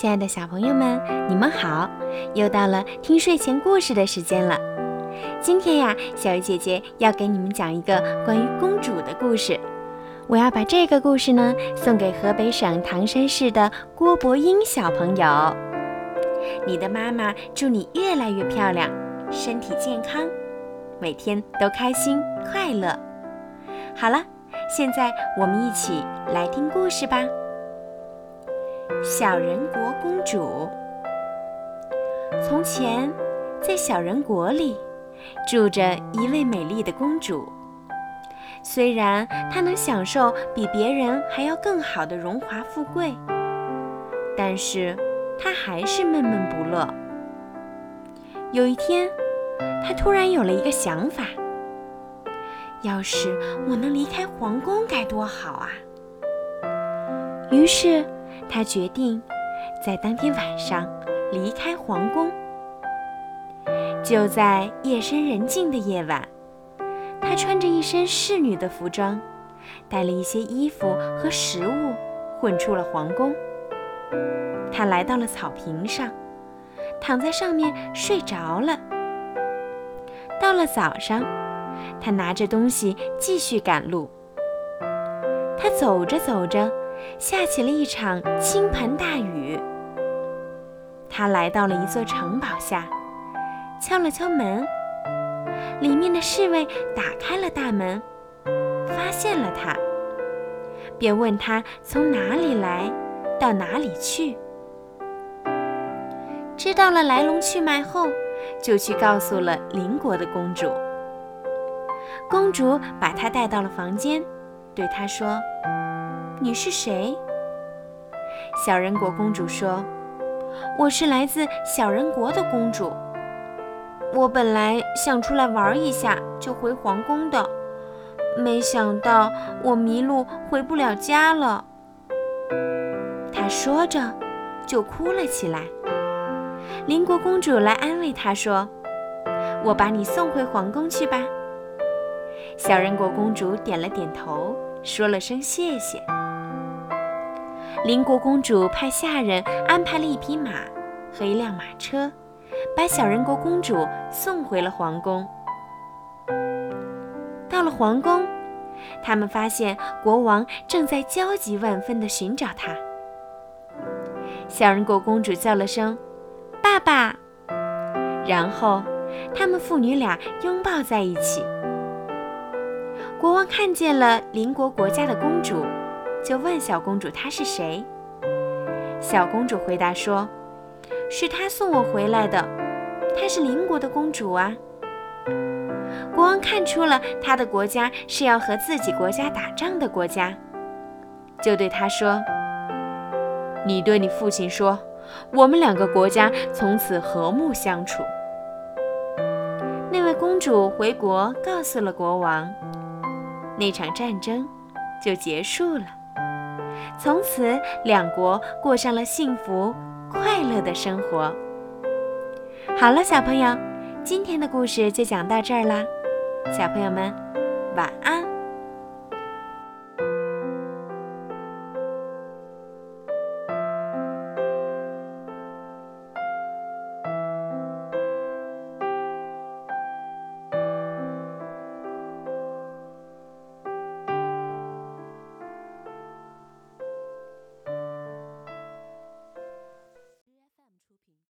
亲爱的小朋友们，你们好！又到了听睡前故事的时间了。今天呀，小鱼姐姐要给你们讲一个关于公主的故事。我要把这个故事呢送给河北省唐山市的郭博英小朋友。你的妈妈祝你越来越漂亮，身体健康，每天都开心快乐。好了，现在我们一起来听故事吧。小人国公主。从前，在小人国里，住着一位美丽的公主。虽然她能享受比别人还要更好的荣华富贵，但是她还是闷闷不乐。有一天，她突然有了一个想法：要是我能离开皇宫，该多好啊！于是。他决定在当天晚上离开皇宫。就在夜深人静的夜晚，他穿着一身侍女的服装，带了一些衣服和食物，混出了皇宫。他来到了草坪上，躺在上面睡着了。到了早上，他拿着东西继续赶路。他走着走着。下起了一场倾盆大雨。他来到了一座城堡下，敲了敲门。里面的侍卫打开了大门，发现了他，便问他从哪里来，到哪里去。知道了来龙去脉后，就去告诉了邻国的公主。公主把他带到了房间，对他说。你是谁？小人国公主说：“我是来自小人国的公主。我本来想出来玩一下就回皇宫的，没想到我迷路回不了家了。”她说着就哭了起来。邻国公主来安慰她说：“我把你送回皇宫去吧。”小人国公主点了点头，说了声谢谢。邻国公主派下人安排了一匹马和一辆马车，把小人国公主送回了皇宫。到了皇宫，他们发现国王正在焦急万分地寻找她。小人国公主叫了声“爸爸”，然后他们父女俩拥抱在一起。国王看见了邻国国家的公主。就问小公主她是谁？小公主回答说：“是他送我回来的，她是邻国的公主啊。”国王看出了他的国家是要和自己国家打仗的国家，就对他说：“你对你父亲说，我们两个国家从此和睦相处。”那位公主回国告诉了国王，那场战争就结束了。从此，两国过上了幸福快乐的生活。好了，小朋友，今天的故事就讲到这儿啦，小朋友们，晚安。